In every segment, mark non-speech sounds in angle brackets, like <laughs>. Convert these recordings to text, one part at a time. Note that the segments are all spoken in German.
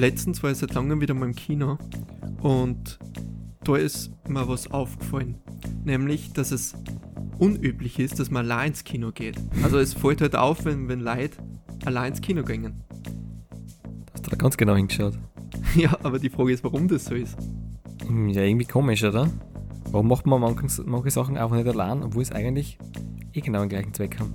Letztens war ich seit langem wieder mal im Kino und da ist mir was aufgefallen. Nämlich, dass es unüblich ist, dass man allein ins Kino geht. Also es fällt halt auf, wenn, wenn Leute allein ins Kino gehen. Hast du da ganz genau hingeschaut? <laughs> Ja, aber die Frage ist, warum das so ist. Hm, Ja, irgendwie komisch, oder? Warum macht man manche, manche Sachen einfach nicht allein, obwohl es eigentlich eh genau den gleichen Zweck haben?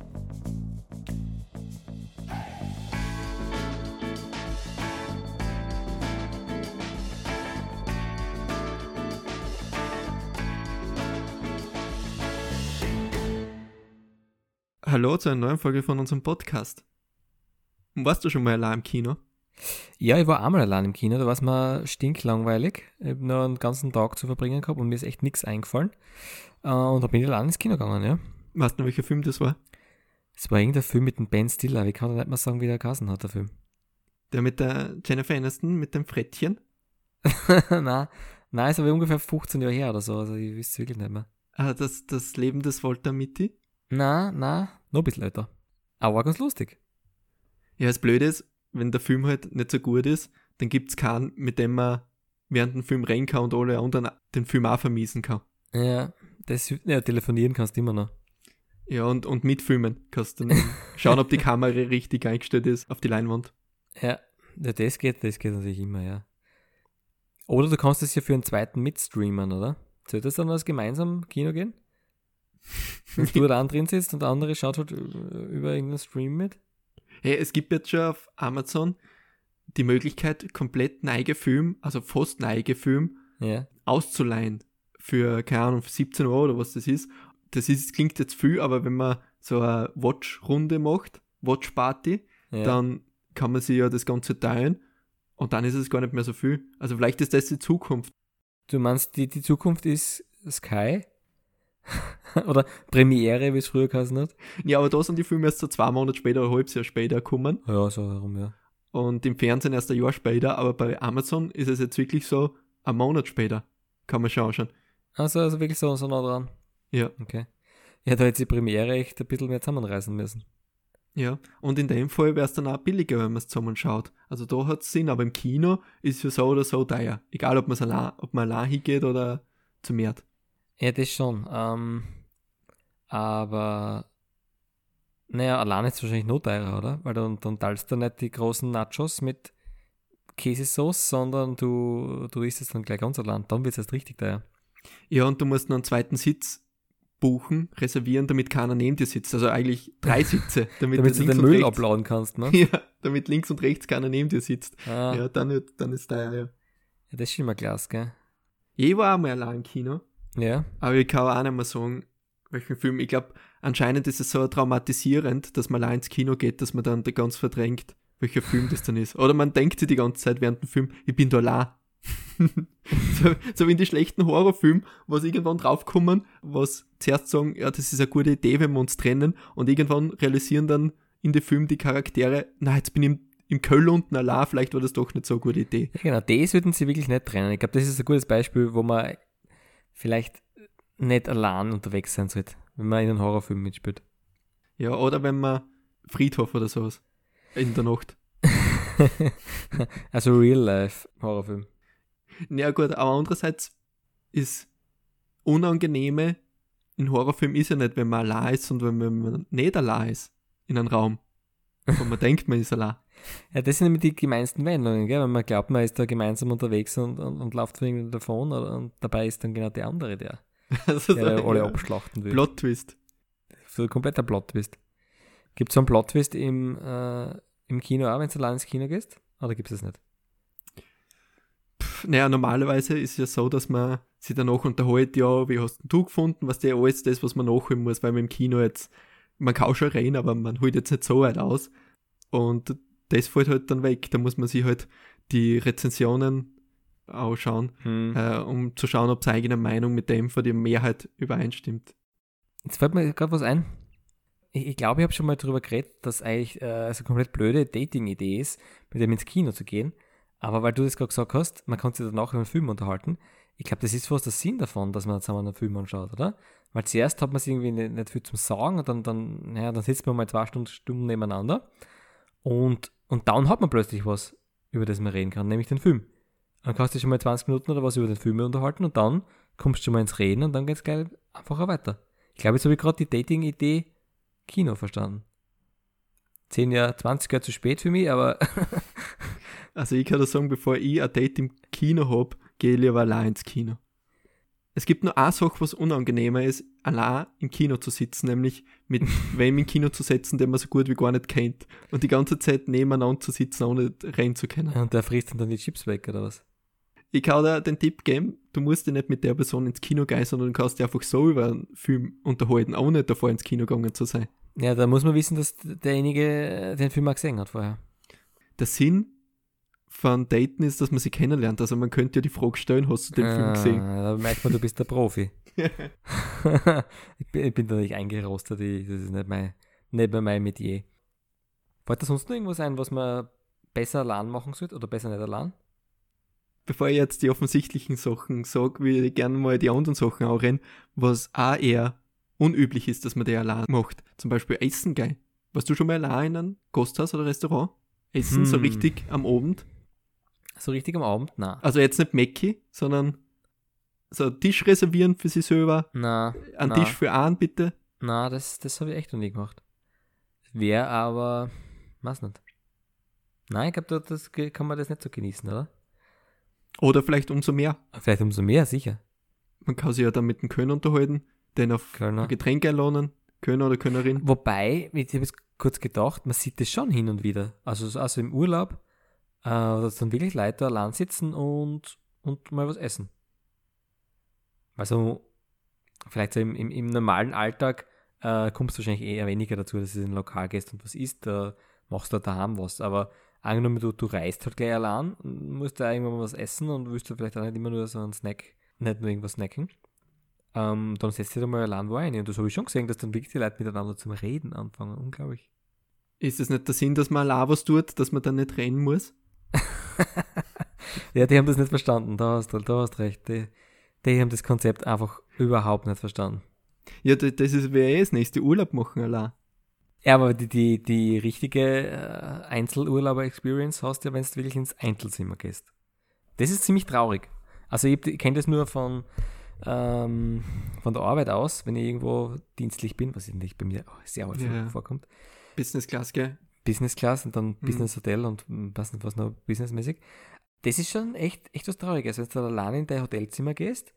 Zu einer neuen Folge von unserem Podcast. Warst du schon mal allein im Kino? Ja, ich war einmal allein im Kino, da war es mir stinklangweilig. Ich habe nur einen ganzen Tag zu verbringen gehabt und mir ist echt nichts eingefallen. Äh, und da bin ich allein ins Kino gegangen, ja. Weißt du, welcher Film das war? Es war irgendein Film mit dem Ben Stiller, ich kann da nicht mal sagen, wie der geheißen hat, der Film. Der mit der Jennifer Aniston, mit dem Frettchen? <laughs> nein, nein, ist aber ungefähr 15 Jahre her oder so, also ich wüsste es wirklich nicht mehr. Ah, das, das Leben des Walter Mitty? Nein, nein, noch ein bisschen älter. Aber war ganz lustig. Ja, das Blöde ist, wenn der Film halt nicht so gut ist, dann gibt es keinen, mit dem man während dem Film rennen kann und alle anderen den Film auch vermiesen kann. Ja, das, ja telefonieren kannst du immer noch. Ja, und, und mitfilmen kannst du dann <laughs> schauen, ob die Kamera richtig eingestellt ist auf die Leinwand. Ja, ja, das geht, das geht natürlich immer, ja. Oder du kannst es ja für einen zweiten mitstreamen, oder? Sollte das dann als gemeinsam Kino gehen? <laughs> Wenn du da drin sitzt und der andere schaut halt über irgendeinen Stream mit? Hey, es gibt jetzt schon auf Amazon die Möglichkeit, komplett neige Film, also fast neige Film, Ja. auszuleihen. Für, keine Ahnung, für 17 Euro oder was das ist. Das ist, klingt jetzt viel, aber wenn man so eine Watch-Runde macht, Watch-Party, ja. dann kann man sich ja das Ganze teilen und dann ist es gar nicht mehr so viel. Also vielleicht ist das die Zukunft. Du meinst, die, die Zukunft ist Sky? <laughs> oder Premiere, wie es früher geheißen hat? Ja, aber da sind die Filme erst so zwei Monate später oder ein halbes Jahr später gekommen Ja, so herum, ja. und im Fernsehen erst ein Jahr später, aber bei Amazon ist es jetzt wirklich so ein Monat später. Kann man schon anschauen. Also, also wirklich so, so nah dran. Ja. Okay. Ja, da hätte die Premiere echt ein bisschen mehr zusammenreißen müssen. Ja, und in dem Fall wäre es dann auch billiger, wenn man es zusammen schaut. Also da hat es Sinn, aber im Kino ist es ja so oder so teuer. Egal, ob, man's allein, ob man allein hingeht oder zu mehr. Ja, das schon. Ähm, aber naja, allein ist es wahrscheinlich noch teurer, oder? Weil dann, dann teilst du nicht die großen Nachos mit Käsesauce, sondern du, du isst es dann gleich ganz allein. Dann wird es erst richtig teuer. Ja, und du musst noch einen zweiten Sitz buchen, reservieren, damit keiner neben dir sitzt. Also eigentlich drei <laughs> Sitze, damit, Damit du den Müll rechts, abladen kannst, ne? <laughs> Ja, damit links und rechts keiner neben dir sitzt. Ah, ja. Ja, dann, dann ist teuer, ja. das ist schon mal klasse, gell? Ich war auch mal allein im Kino, Ja. aber ich kann auch nicht mehr sagen, welchen Film. Ich glaube, anscheinend ist es so traumatisierend, dass man allein ins Kino geht, dass man dann da ganz verdrängt, welcher Film das dann ist. Oder man denkt sich die ganze Zeit während dem Film, ich bin da allein. <laughs> so, so wie in die schlechten Horrorfilmen, was irgendwann draufkommen, was zuerst sagen, ja, das ist eine gute Idee, wenn wir uns trennen, und irgendwann realisieren dann in dem Film die Charaktere, na, jetzt bin ich im, im Köll unten allein, vielleicht war das doch nicht so eine gute Idee. ja, genau. Das würden sie wirklich nicht trennen. Ich glaube, das ist ein gutes Beispiel, wo man vielleicht nicht allein unterwegs sein sollte, wenn man in einem Horrorfilm mitspielt. Ja, oder wenn man Friedhof oder sowas in der Nacht. <laughs> also Real-Life-Horrorfilm. Ja gut, aber andererseits ist unangenehme in Horrorfilmen ist ja nicht, wenn man allein ist, sondern wenn man nicht allein ist in einem Raum. Wo man <laughs> denkt, man ist allein. Ja, das sind nämlich die gemeinsten Wendungen, gell? wenn man glaubt, man ist da gemeinsam unterwegs und, und, und läuft von irgendeinem davon und dabei ist dann genau der andere, der, <laughs> der alle abschlachten will. Plot-Twist. So ein kompletter Plot-Twist. Gibt es so einen Plot-Twist im, äh, im Kino auch, wenn du allein ins Kino gehst? Oder gibt es das nicht? Pff, Naja, normalerweise ist es ja so, dass man sich danach unterhält, ja, wie hast denn du gefunden, was der alles das, was man nachholen muss, weil man im Kino jetzt, man kann schon reden, aber man holt jetzt nicht so weit aus. Und das fällt halt dann weg. Da muss man sich halt die Rezensionen ausschauen, Hm. äh, um zu schauen, ob seine eigene Meinung mit dem von der Mehrheit übereinstimmt. Jetzt fällt mir gerade was ein. Ich, ich glaube, ich habe schon mal darüber geredet, dass eigentlich äh, also eine komplett blöde Dating-Idee ist, mit dem ins Kino zu gehen. Aber weil du das gerade gesagt hast, man kann sich danach über einen Film unterhalten. Ich glaube, das ist fast der Sinn davon, dass man zusammen einen Film anschaut, oder? Weil zuerst hat man es irgendwie nicht, nicht viel zum Sagen und dann, dann, naja, dann sitzt man mal zwei Stunden, Stunden nebeneinander und, und dann hat man plötzlich was, über das man reden kann, nämlich den Film. Dann kannst du schon mal 20 Minuten oder was über den Film unterhalten und dann kommst du schon mal ins Reden und dann geht's gleich einfacher weiter. Ich glaube, jetzt habe ich gerade die Dating-Idee Kino verstanden. 10 Jahre, 20 Jahre zu spät für mich, aber <laughs> Also ich kann da sagen, bevor ich ein Date im Kino hab, gehe ich lieber allein ins Kino. Es gibt nur eine Sache, was unangenehmer ist, allein im Kino zu sitzen, nämlich mit <laughs> wem im Kino zu sitzen, den man so gut wie gar nicht kennt. Und die ganze Zeit nebeneinander zu sitzen, ohne rennen zu können. und der frisst dann die Chips weg oder was? Ich kann dir den Tipp geben, du musst dich nicht mit der Person ins Kino gehen, sondern du kannst dich einfach so über einen Film unterhalten, ohne davor ins Kino gegangen zu sein. Ja, da muss man wissen, dass derjenige den Film auch gesehen hat vorher. Der Sinn von Daten ist, dass man sie kennenlernt. Also man könnte ja die Frage stellen, hast du den Film gesehen? Ah, Da merkt man, du bist der Profi. <laughs> ich, bin, ich bin da nicht eingerostet, ich, das ist nicht mein, nicht mehr mein Metier. Fällt da sonst noch irgendwas ein, was man besser allein machen sollte oder besser nicht allein? Bevor ich jetzt die offensichtlichen Sachen sage, will ich gerne mal die anderen Sachen auch rennen, was auch eher unüblich ist, dass man die allein macht. Zum Beispiel Essen gehen. Warst du schon mal allein in einem Gasthaus oder Restaurant? Essen so Hm. richtig am Abend? So richtig am Abend? Na. Also jetzt nicht Mäcki, sondern so einen Tisch reservieren für sich selber. Na, Einen na, Tisch für einen, bitte. na das, das habe ich echt noch nie gemacht. Wäre aber, weiß nicht. Nein, ich glaube, das ge- kann man das nicht so genießen, oder? Oder vielleicht umso mehr. Vielleicht umso mehr, sicher. Man kann sich ja dann mit dem Kölner unterhalten, den auf Kölner. ein Getränk einladen, Kölner oder Kölnerin. Wobei, ich habe jetzt kurz gedacht, man sieht das schon hin und wieder. Also, so- also im Urlaub, äh, dass dann wirklich Leute allein sitzen und, und mal was essen. Also, vielleicht so im, im, im normalen Alltag äh, kommst du wahrscheinlich eher weniger dazu, dass du in ein Lokal gehst und was isst, da machst du daheim was. Aber angenommen, du, du reist halt gleich allein, musst da irgendwann mal was essen und willst du vielleicht auch nicht immer nur so einen Snack, nicht nur irgendwas snacken. Ähm, dann setzt dich da mal allein wo ein. Und das habe ich schon gesehen, dass dann wirklich die Leute miteinander zum Reden anfangen. Unglaublich. Ist es nicht der Sinn, dass man allein was tut, dass man dann nicht rennen muss? Ja, die haben das nicht verstanden. Da hast du da hast recht. Die, die haben das Konzept einfach überhaupt nicht verstanden. Ja, da- das ist wäre eh das nächste Urlaub machen allein. Ja, aber die, die, die richtige äh, Einzelurlauber-Experience hast du ja, wenn du wirklich ins Einzelzimmer gehst. Das ist ziemlich traurig. Also ich, ich kenne das nur von, ähm, von der Arbeit aus, wenn ich irgendwo dienstlich bin, was nicht bei mir oh, sehr häufig Ja. vorkommt. Business Class, gell? Business Class und dann Mhm. Business Hotel und mm, was nicht was noch businessmäßig. Das ist schon echt, echt was Trauriges, wenn du dann allein in dein Hotelzimmer gehst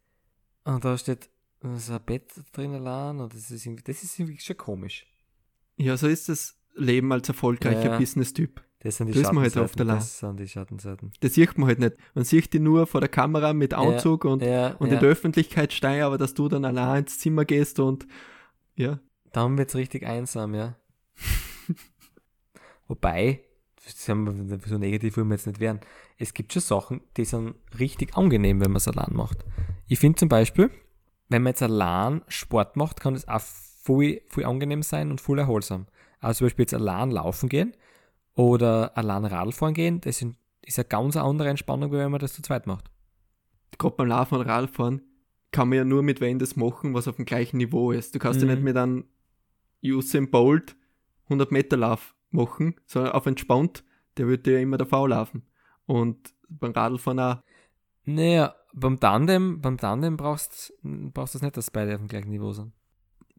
und da steht so ein Bett drin allein und das ist irgendwie, das ist irgendwie schon komisch. Ja, so ist das Leben als erfolgreicher Ja. Business-Typ. Das sind die Da ist man halt Schattenseiten. oft allein. das sind die Schattenseiten. Das sieht man halt nicht. Man sieht die nur vor der Kamera mit Anzug und, ja, und ja. in der Öffentlichkeit stehen, aber dass du dann allein ins Zimmer gehst und ja, Dann wird es richtig einsam, ja. Wobei, das haben wir- so negativ wollen wir jetzt nicht werden, es gibt schon Sachen, die sind richtig angenehm, wenn man es allein macht. Ich finde zum Beispiel, wenn man jetzt allein Sport macht, kann das auch voll, voll angenehm sein und voll erholsam. Also zum Beispiel jetzt allein laufen gehen oder allein Radl fahren gehen, das sind, ist eine ganz andere Entspannung, wie wenn man das zu zweit macht. gerade beim Laufen und Radfahren kann man ja nur mit wem das machen, was auf dem gleichen Niveau ist. Du kannst ja Mhm. nicht mit einem Usain Bolt 100 Meter Lauf machen, sondern auf entspannt, der wird dir ja immer davor laufen. Und beim Radfahren auch. Naja, beim Tandem, beim Tandem brauchst brauchst du das nicht, dass beide auf dem gleichen Niveau sind.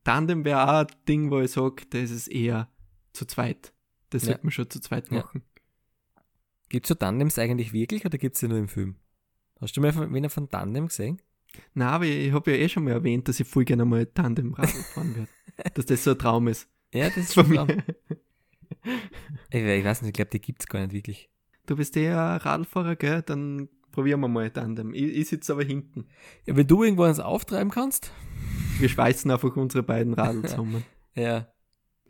Tandem wäre auch ein Ding, wo ich sage, das ist eher zu zweit. Das Ja. sollte man schon zu zweit Ja. machen. Gibt es so Tandems eigentlich wirklich oder gibt es sie nur im Film? Hast du mal von, wen von Tandem gesehen? Na, aber ich habe ja eh schon mal erwähnt, dass ich voll gerne mal Tandem <laughs> fahren werde. dass das so ein Traum ist. Ja, das ist schon mir. klar. Ich, ich weiß nicht, ich glaube, die gibt es gar nicht wirklich. Du bist ein Radfahrer, gell? Dann probieren wir mal Tandem. Ich, ich sitze aber hinten. Ja, wenn du irgendwo eins auftreiben kannst? Wir schweißen einfach unsere beiden Radl <laughs> zusammen. Ja.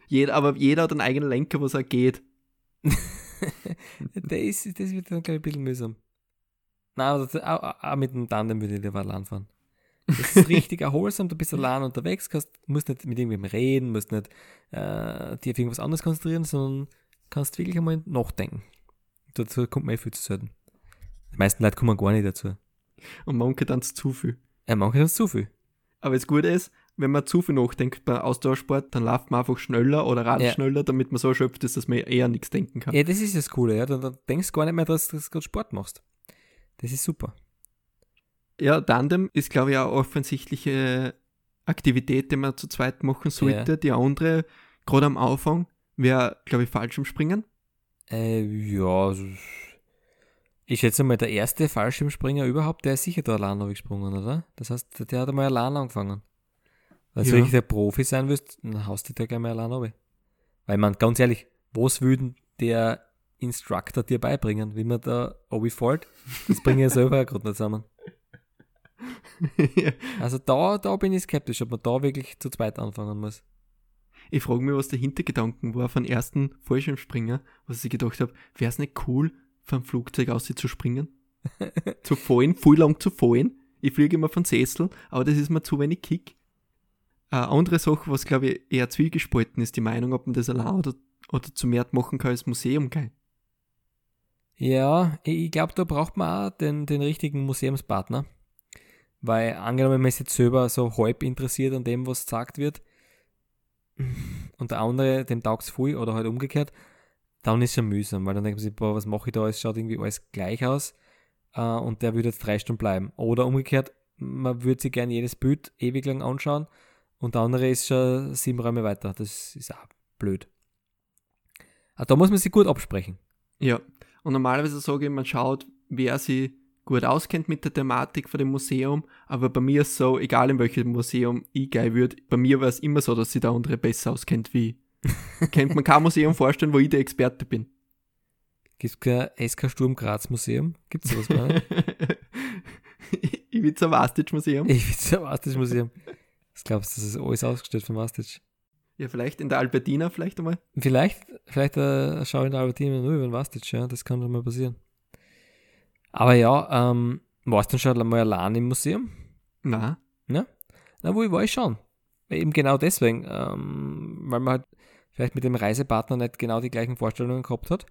Jeder, aber jeder hat einen eigenen Lenker, was er geht. <laughs> der ist, das wird dann, glaube ich, ein bisschen mühsam. Nein, aber das, auch, auch- auch mit dem Tandem würde ich lieber allein fahren. Das ist richtig erholsam, du bist allein unterwegs, kannst, musst nicht mit irgendwem reden, musst nicht äh, dir auf irgendwas anderes konzentrieren, sondern kannst wirklich einmal nachdenken. Dazu kommt man eh viel zu selten. Die meisten Leute kommen gar nicht dazu. Und manche dann zu viel. Ja, manche haben zu viel. Aber das Gute ist, wenn man zu viel nachdenkt bei Ausdauersport, dann läuft man einfach schneller oder radelt Ja. schneller, damit man so erschöpft ist, dass man eher nichts denken kann. Ja, das ist das Coole, ja. Dann, dann denkst du gar nicht mehr, dass, dass du gerade Sport machst. Das ist super. Ja, Tandem ist, glaube ich, auch eine offensichtliche Aktivität, die man zu zweit machen sollte. Ja. Die andere, gerade am Anfang, wäre, glaube ich, Fallschirmspringen. Äh, ja, also, ich schätze mal, der erste Fallschirmspringer überhaupt, der ist sicher da allein gesprungen, oder? Das heißt, der hat einmal allein angefangen. Weil du Ja. wirklich der Profi sein willst, dann haust du da gleich mal allein runter. Weil man, ganz ehrlich, was würden der Instructor dir beibringen, wie man da fällt? Das bringe ich ja selber gerade nicht zusammen. <laughs> Also da, da bin ich skeptisch, ob man da wirklich zu zweit anfangen muss. ich frage mich, was der Hintergedanken war von ersten Fallschirmspringer, was ich gedacht habe, wäre es nicht cool, vom Flugzeug aus zu springen? <laughs> zu fallen, voll lang zu fallen. Ich fliege immer von Sessel, aber das ist mir zu wenig Kick. Eine andere Sache, was glaube ich eher zwiegespalten ist, die Meinung, ob man das allein oder, oder zu mehr machen kann als Museum gehen. Ja, ich, ich glaube, da braucht man auch den, den richtigen Museumspartner. Weil angenommen, man ist jetzt selber so halb interessiert an dem, was gesagt wird, und der andere, dem taugt's viel oder halt umgekehrt, dann ist es schon mühsam, weil dann denkt man sich, boah, was mache ich da? Es schaut irgendwie alles gleich aus äh, und der würde jetzt drei Stunden bleiben. Oder umgekehrt, man würde sich gerne jedes Bild ewig lang anschauen und der andere ist schon sieben Räume weiter. Das ist auch blöd. Aber da muss man sich gut absprechen. Ja, und normalerweise sage ich, man schaut, wer sich gut auskennt mit der Thematik von dem Museum, aber bei mir ist so, egal in welchem Museum ich gehe würde, bei mir war es immer so, dass sich der andere besser auskennt wie ich. <laughs> Kennt man kein Museum vorstellen, wo ich der Experte bin. Gibt es kein SK Sturm Graz Museum? Gibt es sowas zum Vastic-Museum. <laughs> ich will zum Vastic Museum. Was glaubst du, das ist alles ausgestellt vom Vastic? Ja, vielleicht in der Albertina, vielleicht einmal. Vielleicht, vielleicht äh, schaue ich in der Albertina nur über den Vastic, ja, das kann doch mal passieren. Aber ja, ähm, warst du dann schon mal allein im Museum? Na, Na, wo ich war ich schon. Eben genau deswegen, ähm, weil man halt vielleicht mit dem Reisepartner nicht genau die gleichen Vorstellungen gehabt hat.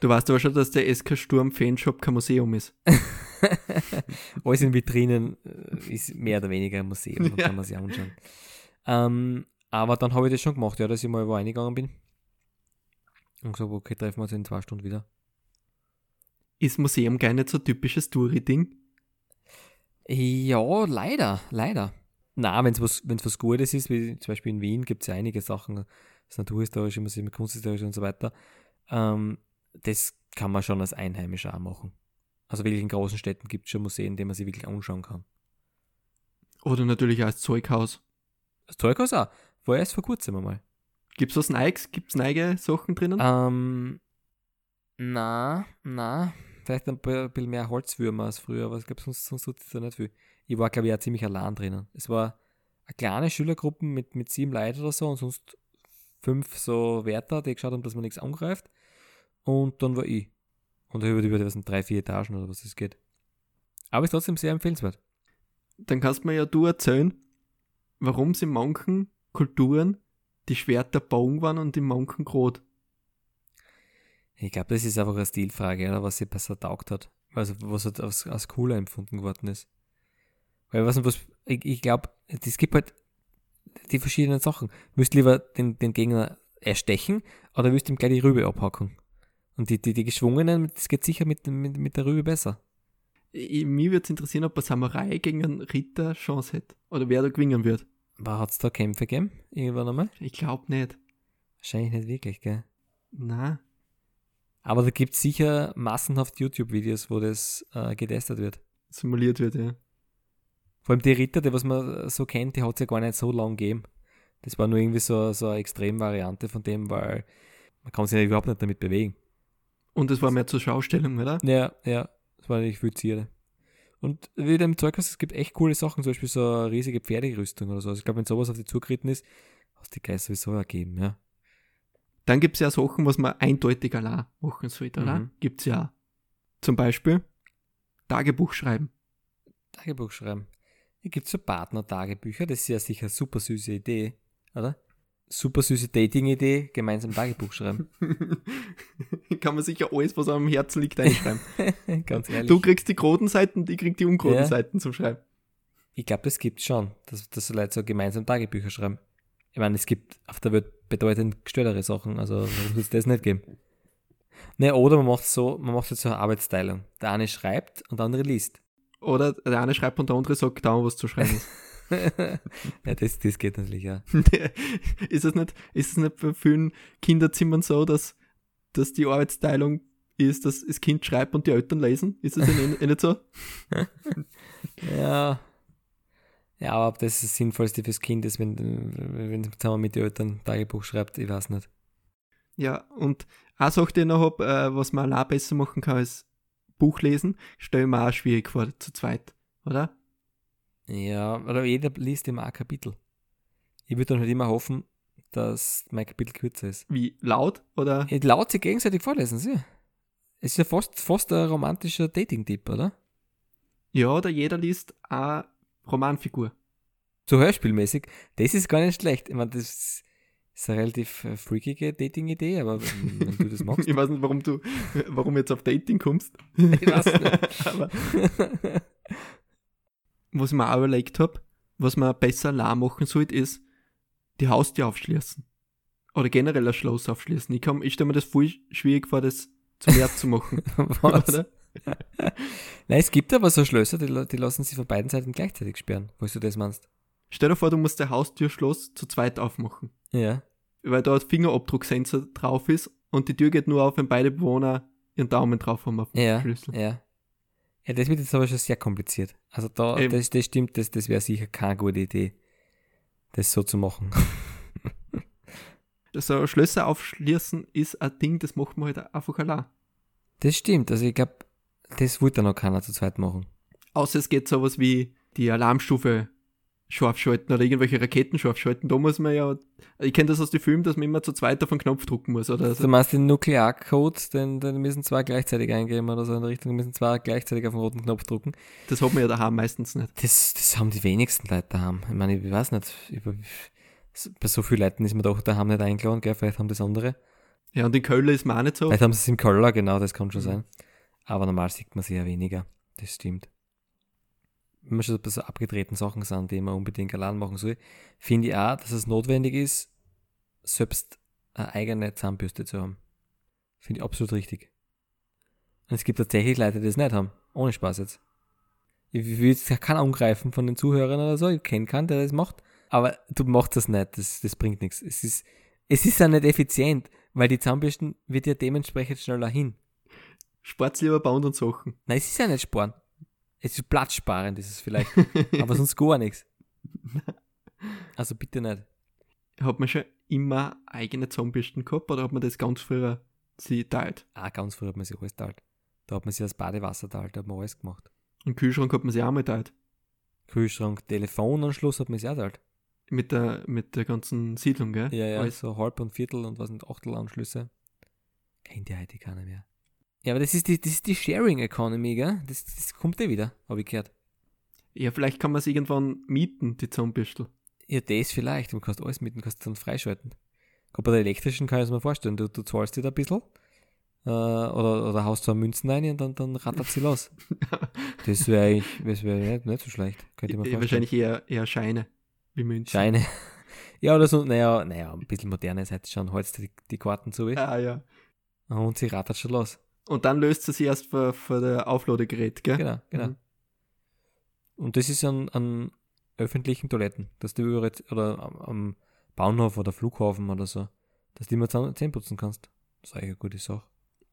du weißt aber schon, dass der SK Sturm Fanshop kein Museum ist. <laughs> Alles in Vitrinen äh, ist mehr oder weniger ein Museum, Ja. kann man sich anschauen. Ähm, aber dann habe ich das schon gemacht, ja, dass ich mal wo reingegangen bin. Und gesagt, okay, treffen wir uns in zwei Stunden wieder. Ist Museum gar nicht so typisches Touri-Ding? Ja, leider, leider. Na, wenn es was, wenn's was Gutes ist, wie zum Beispiel in Wien gibt es ja einige Sachen, das Naturhistorische Museum, Kunsthistorische und so weiter. Ähm, das kann man schon als Einheimischer auch machen. Also wirklich in großen Städten gibt es schon Museen, die man sich wirklich anschauen kann. Oder natürlich auch als Zeughaus. Das Zeughaus auch. War erst vor kurzem einmal. Gibt's was Neues? Gibt's neue Sachen drinnen? Ähm, na, na, vielleicht ein bi- bisschen mehr Holzwürmer als früher, aber ich glaube, sonst, sonst tut es da nicht viel. Ich war, glaube ich, auch ziemlich allein drinnen. Es war eine kleine Schülergruppe mit, mit sieben Leuten oder so und sonst fünf so Wärter, die geschaut haben, dass man nichts angreift. Und dann war ich. Und über die, was sind drei, vier Etagen oder was es geht. Aber ist trotzdem sehr empfehlenswert. Dann kannst du mir ja du erzählen, warum es in manchen Kulturen die Schwerter Bogen waren und in manchen Grot. Ich glaube, das ist einfach eine Stilfrage, oder was sie besser taugt hat. Also, was halt als, als cooler empfunden geworden ist. Weil, was, was ich, ich glaube, es gibt halt die verschiedenen Sachen. Müsst lieber den, den Gegner erstechen oder willst ihm gleich die Rübe abhacken? Und die, die, die geschwungenen, das geht sicher mit, mit, mit der Rübe besser. Mich würde es interessieren, ob ein Samurai gegen einen Ritter Chance hätte. Oder wer da gewinnen wird. Aber hat es da Kämpfe gegeben? Irgendwann einmal? Ich glaube nicht. Wahrscheinlich nicht wirklich, gell? Na, Aber da gibt es sicher massenhaft YouTube-Videos, wo das äh, getestet wird. simuliert wird, ja. Vor allem die Ritter, die was man so kennt, die hat es ja gar nicht so lang gegeben. Das war nur irgendwie so, so eine Extremvariante von dem, weil man kann sich ja überhaupt nicht damit bewegen. Und es war mehr zur Schaustellung, oder? Ja, ja, das war nicht viel Zierde. Und wie dem Zeughaus, es gibt echt coole Sachen, zum Beispiel so eine riesige Pferderüstung oder so. Also ich glaube, wenn sowas auf die zugeritten ist, hast du die Geister sowieso ergeben, ja. Dann gibt es ja Sachen, was man eindeutig allein machen sollte, oder? Mhm. Gibt's ja. Zum Beispiel Tagebuch schreiben. Tagebuch schreiben. Hier gibt es so Partner-Tagebücher, das ist ja sicher eine super süße Idee, oder? Super süße Dating-Idee, gemeinsam Tagebuch schreiben. <laughs> Kann man sicher alles, was am Herzen liegt, einschreiben. <laughs> Ganz ehrlich. du kriegst die großen Seiten, ich krieg die ungroßen Ja. Seiten zum Schreiben. ich glaube, das gibt schon, dass, dass so Leute so gemeinsam Tagebücher schreiben. Ich meine, es gibt auf der Welt bedeutend gestörtere Sachen, also warum soll es das nicht geben? Ne, oder man macht so, man macht jetzt so eine Arbeitsteilung. Der eine schreibt und der andere liest. Oder der eine schreibt und der andere sagt da, was zu schreiben ist. <laughs> ja, das, das geht natürlich, ja. <laughs> ist es nicht, ist es nicht bei vielen Kinderzimmern so, dass, dass die Arbeitsteilung ist, dass das Kind schreibt und die Eltern lesen? Ist das eh nicht so? <laughs> ja. Ja, aber ob das das Sinnvollste fürs Kind ist, wenn, wenn es zusammen mit den Eltern Tagebuch schreibt, ich weiß nicht. Ja, und eine Sache, die ich noch habe, äh, was man auch besser machen kann, ist Buch lesen, stelle ich mir auch schwierig vor, zu zweit, oder? Ja, oder jeder liest immer ein Kapitel. Ich würde dann halt immer hoffen, dass mein Kapitel kürzer ist. Wie laut oder? Ja, laut sich gegenseitig vorlesen, sie. Es ist ja fast, fast ein romantischer Dating-Tipp, oder? Ja, oder jeder liest eine Romanfigur. So hörspielmäßig. Das ist gar nicht schlecht. Ich meine, das ist eine relativ äh, freakige Dating-Idee, aber wenn du das <laughs> machst. ich weiß nicht, warum du, warum jetzt auf Dating kommst. <laughs> ich weiß nicht. <laughs> aber was ich mir auch überlegt habe, was man besser la machen sollte, ist die Haustür aufschließen. Oder generell ein Schloss aufschließen. Ich, ich stelle mir das voll schwierig vor, das zum Wert zu machen. was? Oder? <laughs> Nein, es gibt aber so Schlösser, die, die lassen sich von beiden Seiten gleichzeitig sperren, falls du das meinst. Stell dir vor, du musst der Haustürschloss zu zweit aufmachen. Ja. Weil da ein Fingerabdrucksensor drauf ist und die Tür geht nur auf, wenn beide Bewohner ihren Daumen drauf haben auf dem ja, Schlüssel. Ja. Ja, das wird jetzt aber schon sehr kompliziert. Also da, das, das stimmt, das, das wäre sicher keine gute Idee, das so zu machen. <laughs> so Schlösser aufschließen ist ein Ding, das macht man halt einfach allein. Das stimmt, also ich glaube, das wollte noch keiner zu zweit machen. Außer es geht sowas wie die Alarmstufe scharf schalten oder irgendwelche Raketen scharf schalten. Da muss man ja, ich kenne das aus den Filmen, dass man immer zu zweit auf den Knopf drucken muss. Oder so. Du meinst den Nuklearcode, den, den müssen zwei gleichzeitig eingeben oder so in der Richtung, müssen zwei gleichzeitig auf den roten Knopf drucken. Das hat man ja daheim meistens nicht. Das, das haben die wenigsten Leute daheim. Ich meine, ich weiß nicht, über, bei so vielen Leuten ist man doch daheim nicht eingeladen, gell? vielleicht haben das andere. Ja, und in Köln ist man auch nicht so. Vielleicht haben sie es im Köln, genau, das kann schon mhm. sein. Aber normal sieht man sie ja weniger. Das stimmt wenn wir schon bei so abgedrehten Sachen sind, die man unbedingt allein machen soll, finde ich auch, dass es notwendig ist, selbst eine eigene Zahnbürste zu haben. Finde ich absolut richtig. Und es gibt tatsächlich Leute, die das nicht haben. Ohne Spaß jetzt. Ich will jetzt keinen angreifen von den Zuhörern oder so, ich kenne keinen, der das macht. Aber du machst das nicht, das, das bringt nichts. Es ist, es ist ja nicht effizient, weil die Zahnbürsten wird ja dementsprechend schneller hin. Spart lieber bei anderen Sachen. Nein, es ist ja nicht sparen. Es ist platzsparend, ist es vielleicht. <laughs> aber sonst gar nichts. <laughs> Also bitte nicht. Hat man schon immer eigene Zahnbürsten gehabt oder hat man das ganz früher sie teilt? Ah, ganz früher hat man sich alles teilt. Da hat man sich das Badewasser teilt, da hat man alles gemacht. Und Kühlschrank hat man sich auch mal teilt. Kühlschrank, Telefonanschluss hat man sich auch teilt. Mit der, mit der ganzen Siedlung, gell? Ja, ja, alles. so halb und Viertel und was sind Achtelanschlüsse. Kennt ja heute keiner mehr. Ja, aber das ist die, das ist die Sharing Economy, gell? Das, das kommt eh wieder, habe ich gehört. Ja, vielleicht kann man es irgendwann mieten, die Zahnbürstel. Ja, das vielleicht. Du kannst alles mieten, kannst dann freischalten. Gerade bei der elektrischen kann ich es mir vorstellen. Du, du zahlst dir da ein bisschen äh, oder, oder haust so Münzen rein und dann, dann rattert sie los. <laughs> das wäre eigentlich das wär nicht, nicht so schlecht. Könnte ich mir Wahrscheinlich eher, eher Scheine wie Münzen. Scheine. <laughs> ja, oder so, naja, naja, ein bisschen moderner halt schon, holst die, die Karten zu. Ah, ja. Und sie rattert schon los. Und dann löst sie sich erst vor, vor der Aufladegerät, gell? Genau, genau. Mhm. Und das ist an, an öffentlichen Toiletten, dass du über, oder am Bahnhof oder Flughafen oder so, dass du immer Zähne putzen kannst. Das ist eigentlich eine gute Sache.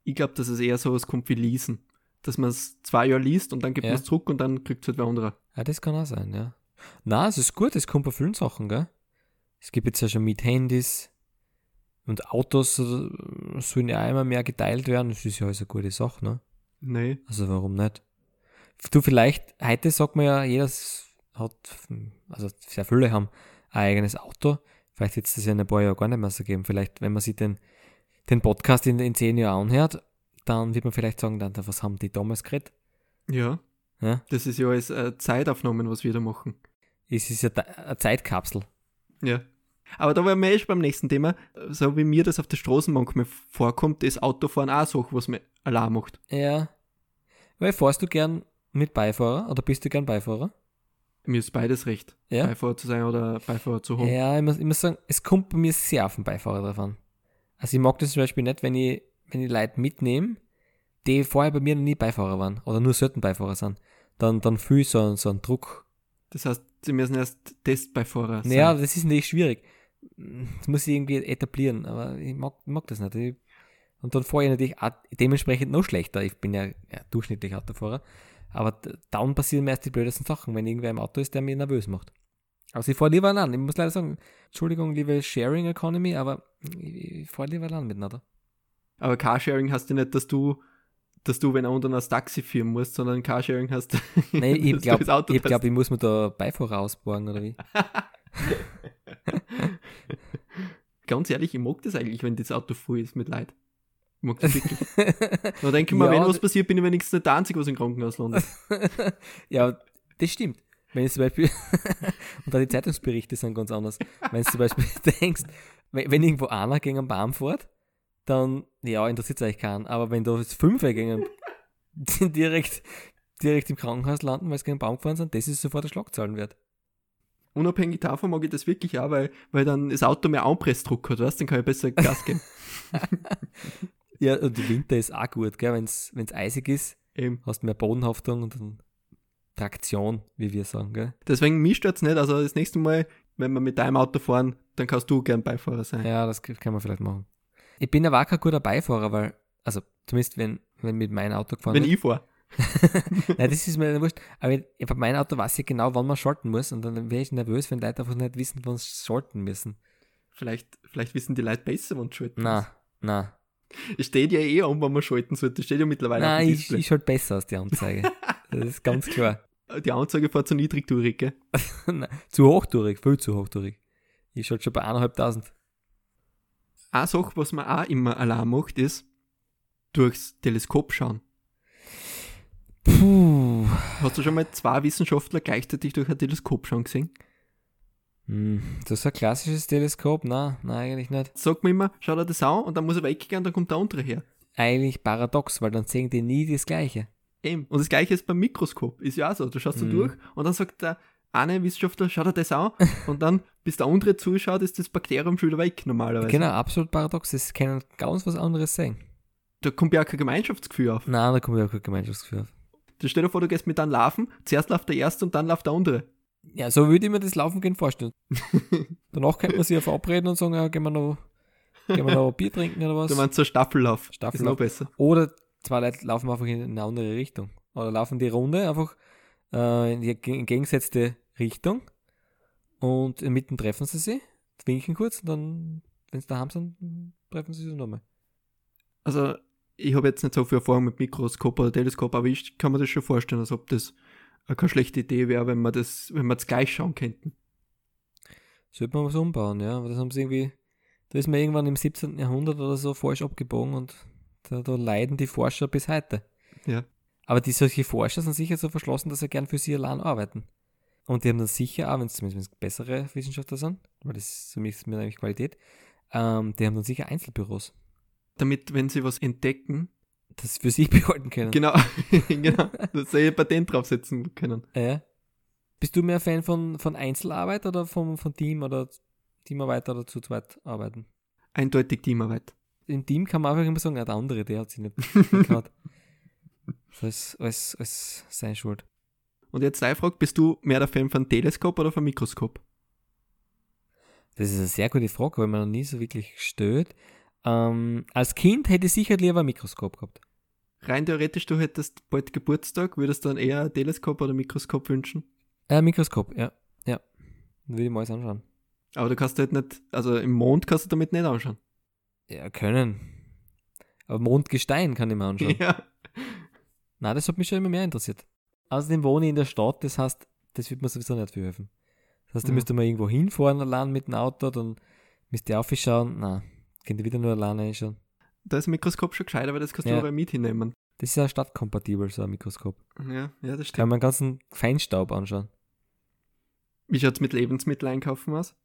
Ich glaube, dass es eher so was kommt wie Leasen. Dass man es zwei Jahre liest und dann gibt ja. man es zurück und dann kriegt es halt wer andere. Ja, das kann auch sein, ja. Na, es ist gut, es kommt bei vielen Sachen, gell? Es gibt jetzt ja schon mit Handys, und Autos äh, sollen ja immer mehr geteilt werden. Das ist ja alles eine gute Sache, ne? Nee. Also warum nicht? Du, vielleicht, heute sagt man ja, jeder hat, also sehr viele haben ein eigenes Auto. Vielleicht wird es das ja in ein paar Jahren gar nicht mehr so geben. Vielleicht, wenn man sich den, den Podcast in, in zehn Jahren anhört, dann wird man vielleicht sagen, dann, was haben die damals geredet? Ja. ja. Das ist ja alles äh, Zeitaufnahmen, was wir da machen. Es ist ja eine Zeitkapsel. Ja. Aber da wären wir eh schon beim nächsten Thema. So wie mir das auf der Straße manchmal vorkommt, ist Autofahren auch so, was mir Alarm macht. Ja. Weil fährst du gern mit Beifahrer oder bist du gern Beifahrer? Mir ist beides recht. Ja? Beifahrer zu sein oder Beifahrer zu haben. Ja, ich muss, ich muss sagen, es kommt bei mir sehr auf den Beifahrer drauf an. Also ich mag das zum Beispiel nicht, wenn ich, wenn ich Leute mitnehme, die vorher bei mir noch nie Beifahrer waren oder nur selten Beifahrer sind. Dann, dann fühle ich so, so einen Druck. Das heißt, sie müssen erst Testbeifahrer sein. Naja, das ist natürlich schwierig. Das muss ich irgendwie etablieren, aber ich mag, mag das nicht. Ich, und dann fahre ich natürlich auch dementsprechend noch schlechter. Ich bin ja, ja durchschnittlich Autofahrer. Aber dann passieren mir erst die blödesten Sachen, wenn irgendwer im Auto ist, der mich nervös macht. Also ich fahre lieber allein. Ich muss leider sagen, Entschuldigung, liebe Sharing Economy, aber ich, ich fahre lieber allein miteinander. Aber Carsharing hast du nicht, dass du, dass du, wenn er unten das Taxi führen musst, sondern Carsharing hast <laughs> Nein, ich <laughs> glaube, ich, glaub, ich muss mir da Beifahrer ausborgen, oder wie? <laughs> <laughs> Ganz ehrlich, ich mag das eigentlich, wenn das Auto voll ist mit Leid. Ich mag das wirklich. <laughs> Da denke ich mir, Ja, wenn was passiert, bin ich wenigstens nicht der Einzige, was im Krankenhaus landet. <laughs> ja, das stimmt. Wenn ich zum Beispiel, und da die Zeitungsberichte sind ganz anders. Wenn du zum Beispiel denkst, wenn, wenn irgendwo einer gegen einen Baum fährt, dann, ja, interessiert es eigentlich keinen. Aber wenn da jetzt fünf gegen direkt, direkt im Krankenhaus landen, weil sie gegen einen Baum gefahren sind, das ist sofort der Schlagzeilenwert. Unabhängig davon mag ich das wirklich auch, weil, weil dann das Auto mehr Anpressdruck hat, weißt du, dann kann ich besser Gas geben. <laughs> Ja, und der Winter ist auch gut, gell? Wenn es eisig ist, Eben. hast du mehr Bodenhaftung und dann Traktion, wie wir sagen, gell? Deswegen mich stört's nicht. Also das nächste Mal, wenn wir mit deinem Auto fahren, dann kannst du gern Beifahrer sein. Ja, das kann man vielleicht machen. Ich bin aber auch kein guter Beifahrer, weil, also zumindest wenn, wenn mit meinem Auto gefahren wenn wird. ich fahre. <laughs> Nein, das ist mir nicht wurscht. Aber bei meinem Auto weiß ich genau, wann man schalten muss und dann wäre ich nervös, wenn Leute einfach nicht wissen, wann sie schalten müssen. Vielleicht, vielleicht wissen die Leute besser, wann sie schalten. Na, na. Es steht ja eh an, wann man schalten sollte. Es steht ja mittlerweile auf Nein, dem ich, ich schalte besser als die Anzeige. <laughs> das ist ganz klar. Die Anzeige fährt zu niedrigtourig, gell? <laughs> Nein, zu hochtourig, viel zu hochtourig. Ich schalte schon bei eineinhalbtausend. Eine Sache, was man auch immer allein macht, ist durchs Teleskop schauen. Puh. Hast du schon mal zwei Wissenschaftler gleichzeitig durch ein Teleskop schauen gesehen? Hm, das ist ein klassisches Teleskop? Nein, nein, eigentlich nicht. Sagt man immer, schau dir das an und dann muss er weggehen und dann kommt der andere her. Eigentlich paradox, weil dann sehen die nie das Gleiche. Eben. Und das gleiche ist beim Mikroskop. Ist ja auch so. Du schaust da Mhm. durch und dann sagt der eine Wissenschaftler, schau dir das an <laughs> und dann, bis der andere zuschaut, ist das Bakterium schon wieder weg, normalerweise. Genau, absolut paradox. Das können ganz was anderes sehen. Da kommt ja auch kein Gemeinschaftsgefühl auf. Nein, da kommt ja auch kein Gemeinschaftsgefühl auf. Du stell dir vor, du gehst mit einem laufen, zuerst läuft der erste und dann läuft der andere. Ja, so würde ich mir das Laufen gehen vorstellen. <laughs> Danach könnte man sich ja verabreden und sagen, ja, gehen wir noch, gehen wir noch Bier trinken oder was. Du meinst so Staffellauf. Staffellauf. Ist noch besser. Oder zwei Leute laufen einfach in eine andere Richtung. Oder laufen die Runde einfach äh, in die entgegengesetzte Richtung und mitten treffen sie sich, winken kurz und dann, wenn sie daheim sind, treffen sie sich nochmal. Also, ich habe jetzt nicht so viel Erfahrung mit Mikroskop oder Teleskop, aber ich kann mir das schon vorstellen, als ob das keine schlechte Idee wäre, wenn wir das, wenn wir das gleich schauen könnten. Sollte man was umbauen, ja. Aber das haben sie irgendwie, da ist man irgendwann im 17. Jahrhundert oder so falsch abgebogen und da, da leiden die Forscher bis heute. Ja. Aber die solche Forscher sind sicher so verschlossen, dass sie gern für sie allein arbeiten. Und die haben dann sicher, auch wenn es zumindest bessere Wissenschaftler sind, weil das ist für mich ist mir eigentlich Qualität, ähm, die haben dann sicher Einzelbüros, Damit, wenn sie was entdecken, das sie für sich <laughs> behalten können. genau, <laughs> genau, dass sie ihr Patent draufsetzen können. Ja. Bist du mehr Fan von, von Einzelarbeit oder vom, von Team oder Teamarbeit oder zu zweit arbeiten? Eindeutig Teamarbeit. Im Team kann man einfach immer sagen, ja, der andere, der hat sich nicht <laughs> getraut. Das ist alles, alles seine Schuld. Und jetzt die Frage, bist du mehr der Fan von Teleskop oder von Mikroskop? Das ist eine sehr gute Frage, weil man noch nie so wirklich gestellt. Ähm, als Kind hätte ich sicher lieber ein Mikroskop gehabt. Rein theoretisch, du hättest bald Geburtstag, würdest du dann eher ein Teleskop oder Mikroskop wünschen? Äh, Mikroskop, ja. Ja. Dann würde ich mal alles anschauen. Aber du kannst halt nicht, also im Mond kannst du damit nicht anschauen. Ja, können. Aber Mondgestein kann ich mir anschauen. <laughs> Ja. Nein, das hat mich schon immer mehr interessiert. Außerdem wohne ich in der Stadt, das heißt, das wird mir sowieso nicht viel helfen. Das heißt, da Mhm. müsste man irgendwo hinfahren allein mit dem Auto, dann müsste ich aufschauen. Nein, könnte wieder nur alleine reinschauen. Da ist ein Mikroskop schon gescheiter, weil das kannst du Ja. überall mit hinnehmen. Das ist ja stadtkompatibel, so ein Mikroskop. Ja, ja, das Kann stimmt. man den ganzen Feinstaub anschauen. Wie schaut's mit Lebensmittel einkaufen aus?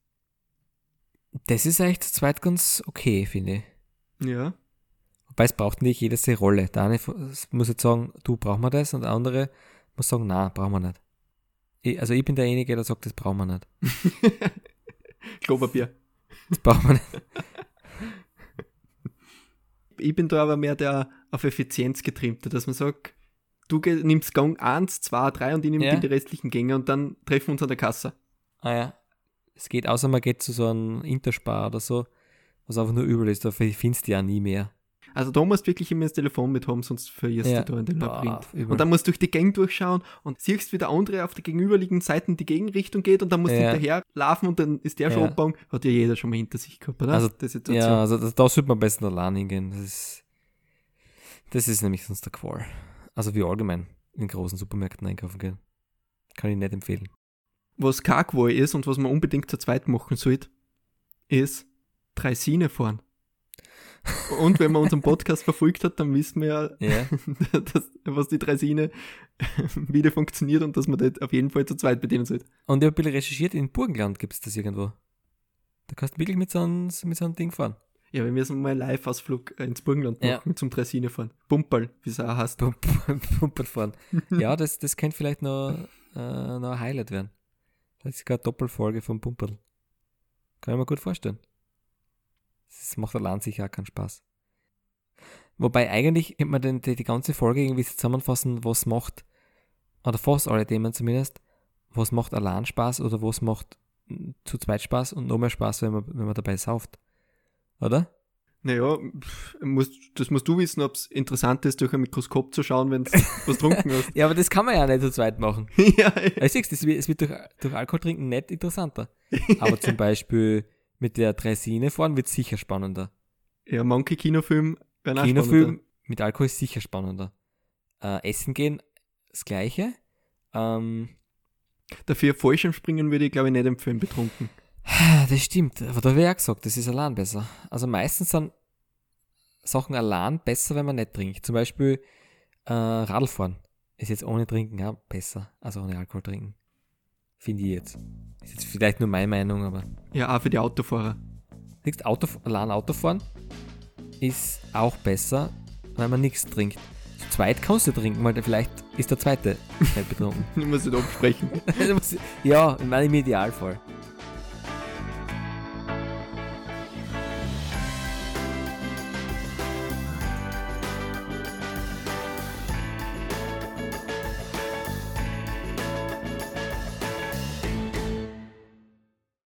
Das ist eigentlich zu zweit ganz okay, finde ich. Ja. Wobei es braucht nicht jeder seine Rolle. Der eine muss jetzt sagen, du brauchst mir das und der andere muss sagen, nein, brauchen wir nicht. Ich, also ich bin derjenige, der sagt, das brauchen wir nicht. <laughs> Klopapier. Das brauchen wir nicht. Ich bin da aber mehr der auf Effizienz getrimmte, dass man sagt, du nimmst Gang 1, 2, 3 und ich nehme Ja. die restlichen Gänge und dann treffen wir uns an der Kasse. Ah ja. Es geht, außer man geht zu so einem Interspar oder so, was einfach nur übel ist, da findest du ja nie mehr. Also da musst du wirklich immer das Telefon mit haben, sonst verlierst Ja. du da in den Boah, Labyrinth. übel. Und dann musst du durch die Gang durchschauen und siehst, wie der andere auf der gegenüberliegenden Seite in die Gegenrichtung geht und dann musst du Ja. hinterher laufen und dann ist der schon Ja. abgegangen. Hat ja jeder schon mal hinter sich gehabt, oder? Also. Ja, also da, da sollte man am besten allein hingehen. Das ist, das ist nämlich sonst der Qual. Also wie allgemein in großen Supermärkten einkaufen gehen. Kann ich nicht empfehlen. Was Kargwohl ist und was man unbedingt zu zweit machen sollte, ist Draisine fahren. Und wenn man unseren Podcast verfolgt hat, dann wissen wir ja, Ja, <laughs> dass, was die Draisine wieder funktioniert und dass man das auf jeden Fall zu zweit bedienen sollte. und ich habe ein bisschen recherchiert, in Burgenland gibt es das irgendwo. Da kannst du wirklich mit so einem, mit so einem Ding fahren. Ja, wir müssen mal einen Live-Ausflug äh, ins Burgenland Ja. machen zum Draisine fahren. Pumperl, wie es auch heißt. Pumpern <laughs> fahren. ja, das, das könnte vielleicht noch, äh, noch ein Highlight werden. Das ist sogar eine Doppelfolge vom Pumperl. Kann ich mir gut vorstellen. Das macht allein sicher auch keinen Spaß. Wobei eigentlich könnte man die, die ganze Folge irgendwie zusammenfassen, was macht, oder fast alle Themen zumindest, was macht allein Spaß oder was macht mm, zu zweit Spaß und noch mehr Spaß, wenn man, wenn man dabei sauft. Oder? Naja, pff, muss, das musst du wissen, ob es interessant ist, durch ein Mikroskop zu schauen, wenn du <laughs> was trunken hast. Ja, aber das kann man ja nicht zu zweit machen. <laughs> ja, Ja, du, es wird, es wird durch, durch Alkohol trinken nicht interessanter. Aber zum Beispiel mit der Draisine fahren wird sicher spannender. ja, manche Kinofilme werden auch Kinofilm spannender. mit Alkohol ist sicher spannender. Äh, Essen gehen, das Gleiche. Ähm, Dafür Fallschirmspringen würde ich, glaube ich, nicht empfehlen, betrunken. <sighs> das stimmt, aber da habe ich auch gesagt, das ist allein besser. Also meistens sind Sachen allein besser, wenn man nicht trinkt. Zum Beispiel äh, Radlfahren ist jetzt ohne Trinken auch besser, also ohne Alkohol trinken. Finde ich jetzt. Ist jetzt vielleicht nur meine Meinung, aber. Ja, auch für die Autofahrer. Siehst, Auto, allein Autofahren ist auch besser, weil man nichts trinkt. Zu zweit kannst du trinken, weil vielleicht ist der zweite nicht <laughs> betrunken. Ich muss nicht absprechen. <laughs> ja, in meinem Idealfall.